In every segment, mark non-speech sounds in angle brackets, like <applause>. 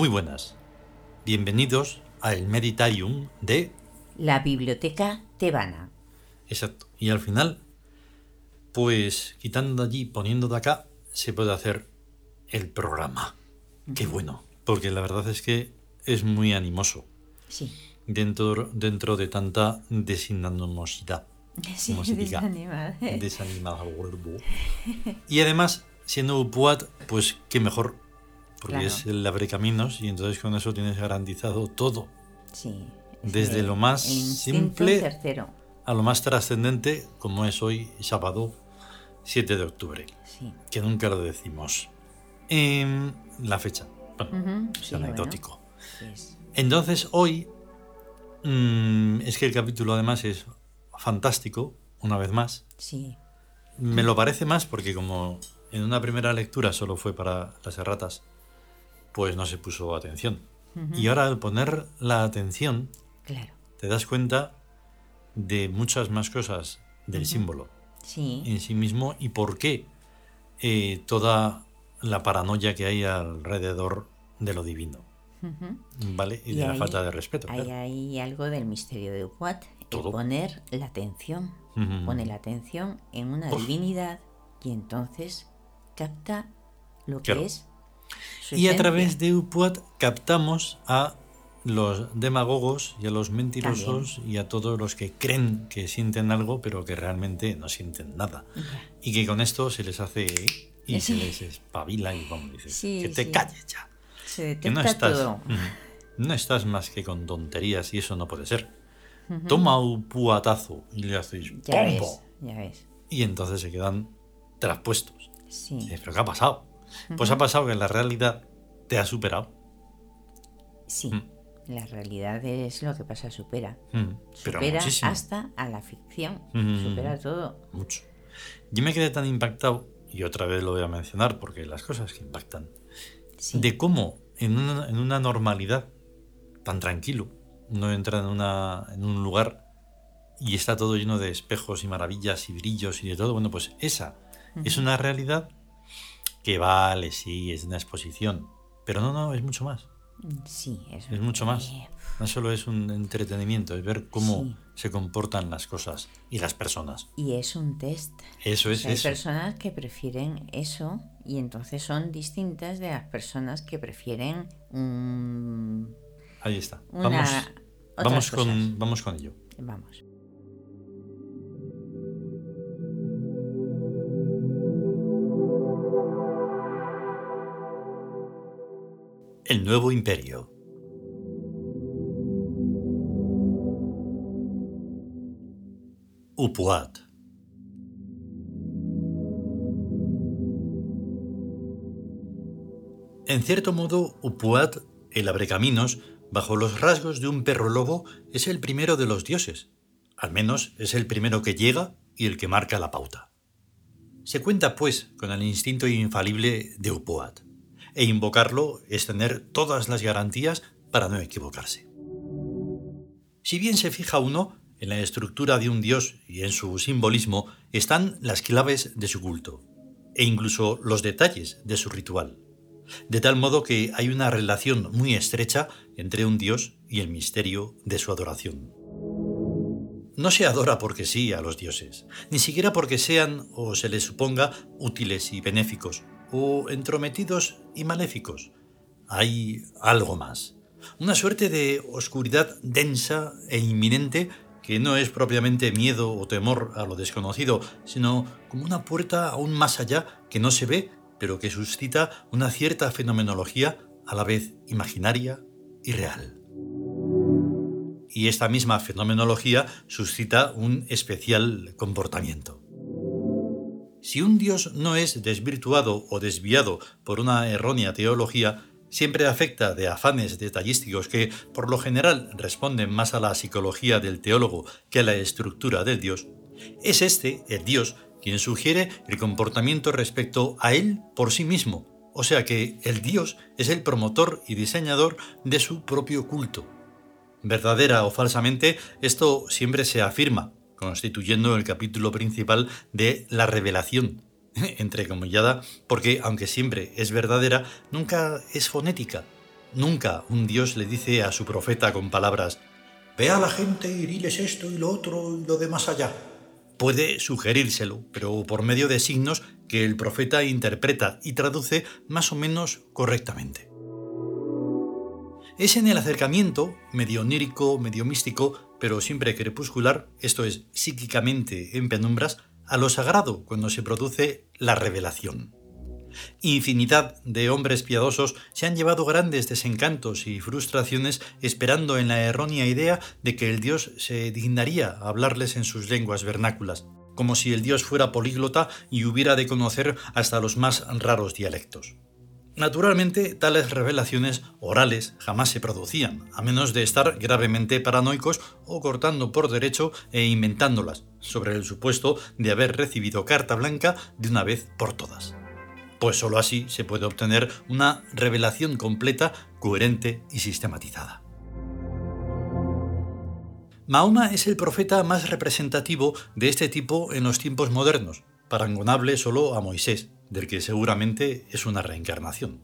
Muy buenas. Bienvenidos al Meditarium de... La Biblioteca Tebana. Exacto. Y al final, pues quitando de allí, poniendo de acá, se puede hacer el programa. Qué bueno. Porque la verdad es que es muy animoso. Sí. Dentro, dentro de tanta desinanimosidad. <laughs> Sí, como se diga. desanimada. Desanimado. Y además, siendo UPUAT, pues qué mejor. Porque Claro. es el abrecaminos y entonces con eso tienes garantizado todo. Sí. es Desde el- lo más simple certero. A lo más trascendente, como es hoy, sábado 7 de octubre. Sí. Que nunca lo decimos. En la fecha. Bueno, es sí, anecdótico. bueno, Entonces, hoy. mm, es que el capítulo además es fantástico, una vez más. sí. Me lo parece más porque como en una primera lectura solo fue para las erratas, pues no se puso atención. Y ahora al poner la atención, Claro. te das cuenta de muchas más cosas del símbolo Sí. en sí mismo y por qué eh, toda la paranoia que hay alrededor de lo divino. ¿vale? Y, Y de la falta de respeto. Claro. hay algo del misterio de Upuat. El poner la atención. Pone la atención en una Uf. divinidad y entonces capta lo que Claro. es. Su Y a través de Upuat captamos a los demagogos y a los mentirosos y a todos los que creen que sienten algo, pero que realmente no sienten nada. Y que con esto se les hace y se les espabila y vamos, dices, Sí, que te sí. calles ya. Se Que no estás, todo. <laughs> No estás más que con tonterías y eso no puede ser. Toma un puatazo y le haces Ya ¡pompo! ves, ya ves. Y entonces se quedan traspuestos. Y Sí. dices, ¿pero qué ha pasado? Pues ha pasado que la realidad te ha superado. Sí. Mm. La realidad es lo que pasa, supera. Mm, Pero supera muchísimo. hasta a la ficción. Mm. Supera todo. Mucho. Yo me quedé tan impactado, y otra vez lo voy a mencionar porque las cosas que impactan, Sí. de cómo en una, en una normalidad tan tranquilo, uno entra en, una, en un lugar y está todo lleno de espejos y maravillas y brillos y de todo. Bueno, pues esa es una realidad que vale, sí, es una exposición. Pero no, no, es mucho más. Sí, eso. Es mucho más. No solo es un entretenimiento, es ver cómo Sí. se comportan las cosas y las personas. y es un test. Eso O es sea, hay eso. personas que prefieren eso y entonces son distintas de las personas que prefieren un... Ahí está. Una- Vamos, vamos, con, vamos con ello. Vamos. El nuevo imperio. Upuat. En cierto modo, Upuat, el abrecaminos, bajo los rasgos de un perro lobo, es el primero de los dioses. Al menos es el primero que llega y el que marca la pauta. Se cuenta, pues, con el instinto infalible de Upuat, e invocarlo es tener todas las garantías para no equivocarse. Si bien se fija uno, en la estructura de un dios y en su simbolismo están las claves de su culto, e incluso los detalles de su ritual, de tal modo que hay una relación muy estrecha entre un dios y el misterio de su adoración. No se adora porque sí a los dioses, ni siquiera porque sean o se les suponga útiles y benéficos, o entrometidos y maléficos. Hay algo más, una suerte de oscuridad densa e inminente que no es propiamente miedo o temor a lo desconocido, sino como una puerta aún más allá que no se ve, pero que suscita una cierta fenomenología a la vez imaginaria y real y esta misma fenomenología suscita un especial comportamiento. Si un dios no es desvirtuado o desviado por una errónea teología, siempre afecta de afanes detallísticos que, por lo general, responden más a la psicología del teólogo que a la estructura del dios, es este, el dios, quien sugiere el comportamiento respecto a él por sí mismo, o sea que el dios es el promotor y diseñador de su propio culto. Verdadera o falsamente, esto siempre se afirma, constituyendo el capítulo principal de la revelación, <laughs> entrecomillada, porque aunque siempre es verdadera, nunca es fonética, Nunca un dios le dice a su profeta con palabras, Ve a la gente y diles esto y lo otro y lo de más allá. Puede sugerírselo, pero por medio de signos que el profeta interpreta y traduce más o menos correctamente. Es en el acercamiento, medio onírico, medio místico, pero siempre crepuscular, esto es, psíquicamente en penumbras, a lo sagrado cuando se produce la revelación. Infinidad de hombres piadosos se han llevado grandes desencantos y frustraciones esperando en la errónea idea de que el Dios se dignaría a hablarles en sus lenguas vernáculas, como si el Dios fuera políglota y hubiera de conocer hasta los más raros dialectos. Naturalmente, tales revelaciones orales jamás se producían, a menos de estar gravemente paranoicos o cortando por derecho e inventándolas, sobre el supuesto de haber recibido carta blanca de una vez por todas pues sólo así se puede obtener una revelación completa, coherente y sistematizada. Mahoma es el profeta más representativo de este tipo en los tiempos modernos, parangonable solo a Moisés, del que seguramente es una reencarnación.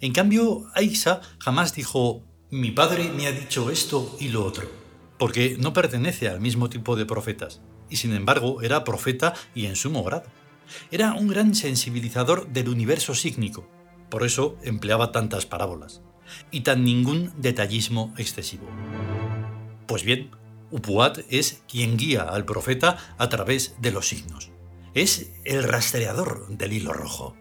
En cambio, Aisa jamás dijo, mi padre me ha dicho esto y lo otro, porque no pertenece al mismo tipo de profetas, y sin embargo era profeta y en sumo grado. Era un gran sensibilizador del universo sígnico, por eso empleaba tantas parábolas, y tan ningún detallismo excesivo. Pues bien, Upuat es quien guía al profeta a través de los signos. Es el rastreador del hilo rojo.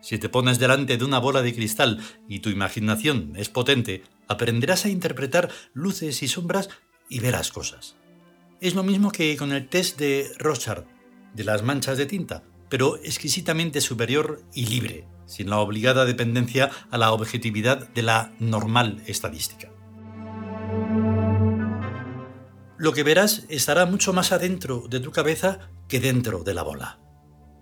Si te pones delante de una bola de cristal y tu imaginación es potente, aprenderás a interpretar luces y sombras y verás cosas. Es lo mismo que con el test de Rochard, de las manchas de tinta, pero exquisitamente superior y libre, sin la obligada dependencia a la objetividad de la normal estadística. Lo que verás estará mucho más adentro de tu cabeza que dentro de la bola.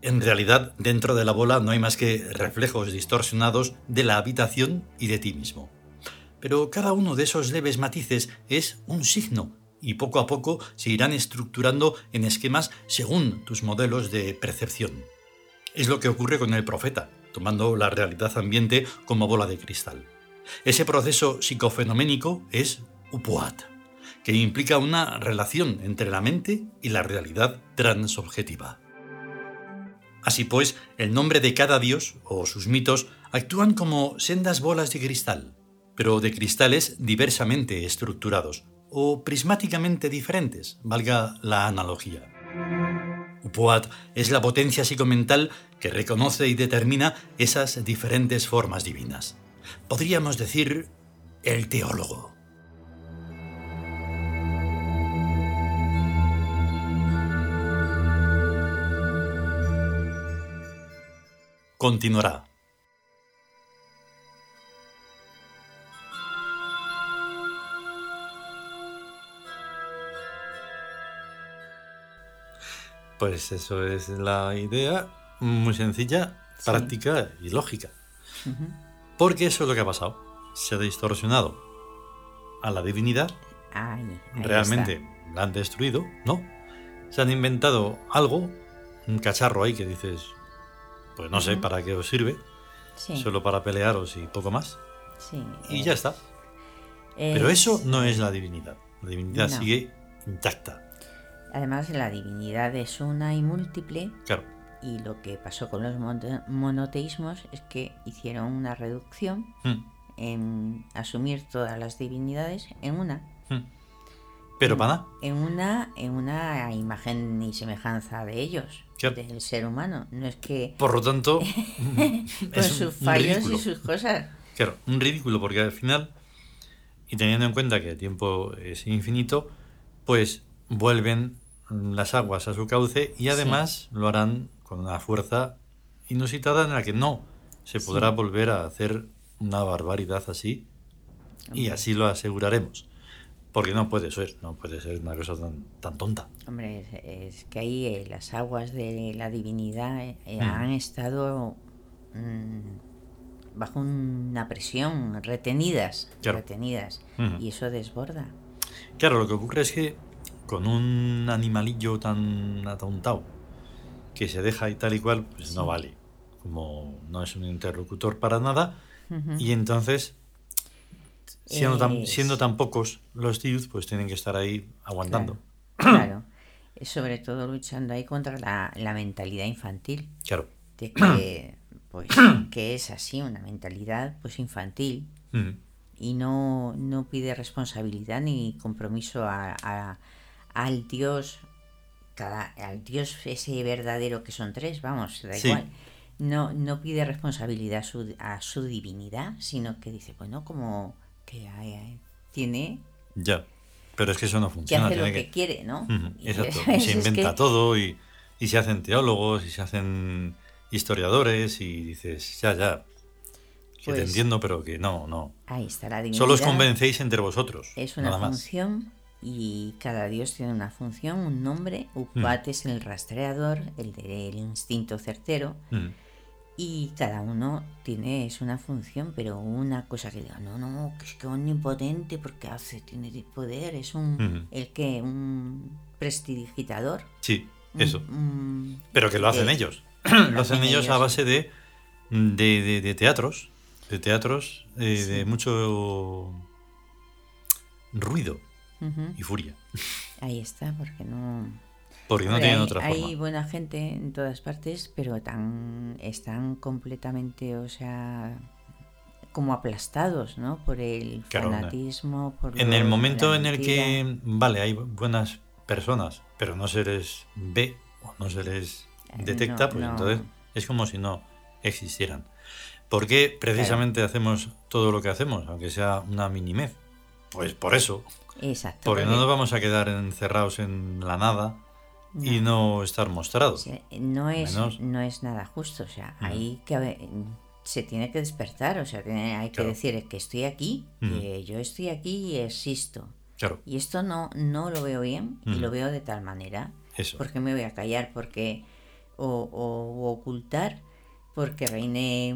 En realidad, dentro de la bola no hay más que reflejos distorsionados de la habitación y de ti mismo. Pero cada uno de esos leves matices es un signo y poco a poco se irán estructurando en esquemas según tus modelos de percepción. Es lo que ocurre con el profeta, tomando la realidad ambiente como bola de cristal. Ese proceso psicofenoménico es upuat, que implica una relación entre la mente y la realidad transobjetiva. Así pues, el nombre de cada dios o sus mitos actúan como sendas bolas de cristal, pero de cristales diversamente estructurados, o prismáticamente diferentes, valga la analogía. Upuat es la potencia psicomental que reconoce y determina esas diferentes formas divinas. Podríamos decir el teólogo. Continuará. Pues eso es la idea, muy sencilla, práctica y lógica. Porque eso es lo que ha pasado. Se ha distorsionado a la divinidad. Realmente la han destruido, ¿no? Se han inventado algo, un cacharro ahí que dices, pues no sé para qué os sirve, solo para pelearos y poco más. y ya está. Pero eso no es la divinidad. La divinidad sigue intacta. Además, la divinidad es una y múltiple. Claro. Y lo que pasó con los monoteísmos es que hicieron una reducción hmm. en asumir todas las divinidades en una. Hmm. Pero para En una, en una imagen y semejanza de ellos, del ser humano. No es que. Por lo tanto. <laughs> con sus fallos y sus cosas. Claro, un ridículo, porque al final, y teniendo en cuenta que el tiempo es infinito, pues vuelven las aguas a su cauce y además lo harán con una fuerza inusitada en la que no se podrá volver a hacer una barbaridad así y así lo aseguraremos. Porque no puede ser, no puede ser una cosa tan, tonta. Hombre, es, que ahí eh, las aguas de la divinidad eh, eh, mm. han estado mm, bajo una presión, retenidas, retenidas, y eso desborda. Claro, lo que ocurre es que con un animalillo tan atontado que se deja y tal y cual, pues no vale. Como no es un interlocutor para nada. Y entonces Siendo, tan, siendo tan pocos los youth, pues tienen que estar ahí aguantando. Claro, <clears throat> sobre todo luchando ahí contra la, la mentalidad infantil. Claro. De que, <clears throat> pues, que es así, una mentalidad pues infantil. Y no, no pide responsabilidad ni compromiso a, al Dios, cada, al Dios ese verdadero que son tres, vamos, da igual no, no pide responsabilidad a su, a su divinidad, sino que dice, bueno, como que tiene... Ya, pero es que eso no funciona. Que hace lo que, quiere, ¿no? exacto, se <laughs> inventa todo y, y, se hacen teólogos y se hacen historiadores y dices, ya, ya, que te pues entiendo, pero que no, no. Ahí está la. Solo os convencéis entre vosotros. Es una función y cada dios tiene una función, un nombre. Upat mm. es el rastreador, el del instinto certero. Mm y cada uno tiene es una función, pero una cosa que diga, no, no, que es que omnipotente porque hace, tiene poder, es un, el que, un prestidigitador. Sí, eso. pero que lo hacen ellos. lo hacen <clears throat> ellos, a base de, de, de, teatros, de teatros eh, de mucho ruido y furia. Ahí está, porque no porque no tienen otra forma. Hay buena gente en todas partes, pero tan están completamente, o sea, como aplastados, ¿no? Por el fanatismo, por En el momento en el que, vale, hay buenas personas, pero no se les ve o no se les eh, detecta, pues entonces es como si no existieran. ¿Por qué precisamente hacemos todo lo que hacemos, aunque sea una minimez? Pues por eso. Exacto. Porque no nos vamos a quedar encerrados en la nada y no estar mostrado. no, es, no es nada justo, o sea, ahí que se tiene que despertar, o sea, hay que decir que estoy aquí, que yo estoy aquí y existo. Claro. Y esto no, no lo veo bien y lo veo de tal manera. Eso. Porque me voy a callar, porque o, o, ocultar, porque reine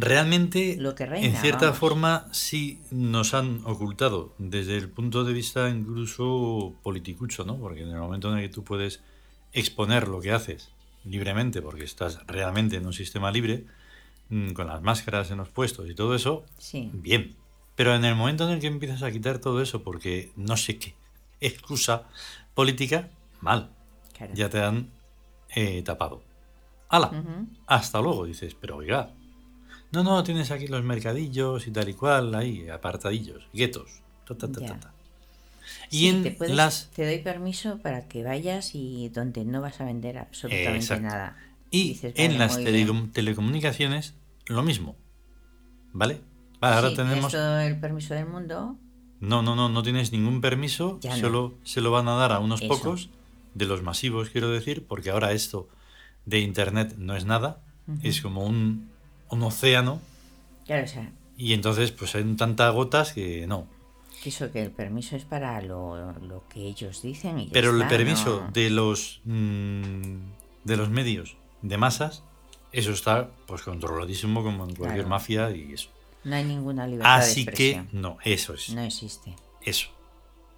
realmente, en cierta forma, sí nos han ocultado desde el punto de vista incluso politicucho, ¿no? Porque en el momento en el que tú puedes exponer lo que haces libremente, porque estás realmente en un sistema libre, mm, con las máscaras en los puestos y todo eso, bien. Pero en el momento en el que empiezas a quitar todo eso porque no sé qué excusa política, mal. Ya te han eh, tapado. ¡Hala! Hasta luego, dices, pero oiga, no, no, tienes aquí los mercadillos y tal y cual, ahí, apartadillos, guetos. y en te las. Te doy permiso para que vayas y donde no vas a vender absolutamente nada. Y en las telecomunicaciones, lo mismo. ¿Vale? Vale, ahora tenemos. todo el permiso del mundo. No, no, no, no tienes ningún permiso, solo se lo van a dar a unos pocos, de los masivos, quiero decir, porque ahora esto de Internet no es nada, es como un un océano. Claro, o sea. Y entonces, pues hay tantas gotas que no. Que eso, que el permiso es para lo, que ellos dicen. Pero el permiso de los mm, de los medios de masas, eso está pues controladísimo como en cualquier mafia y eso. No hay ninguna libertad Así que, no, eso es. No existe. Eso.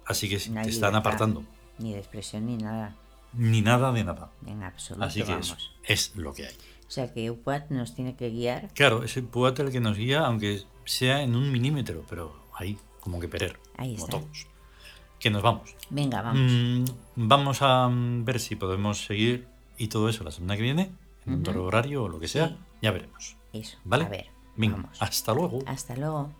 Así que te están apartando. Ni de expresión ni nada. Ni nada de nada. En absoluto. Así que eso es lo que hay. O sea que UPAT nos tiene que guiar. Claro, es el UPAT el que nos guía, aunque sea en un milímetro, pero ahí, como que perer. Ahí como todos. Que nos vamos. Venga, vamos. Mm, vamos a ver si podemos seguir y todo eso la semana que viene, en otro horario o lo que sea. Ya veremos. Eso. ¿Vale? A ver. Venga, hasta luego. Hasta luego.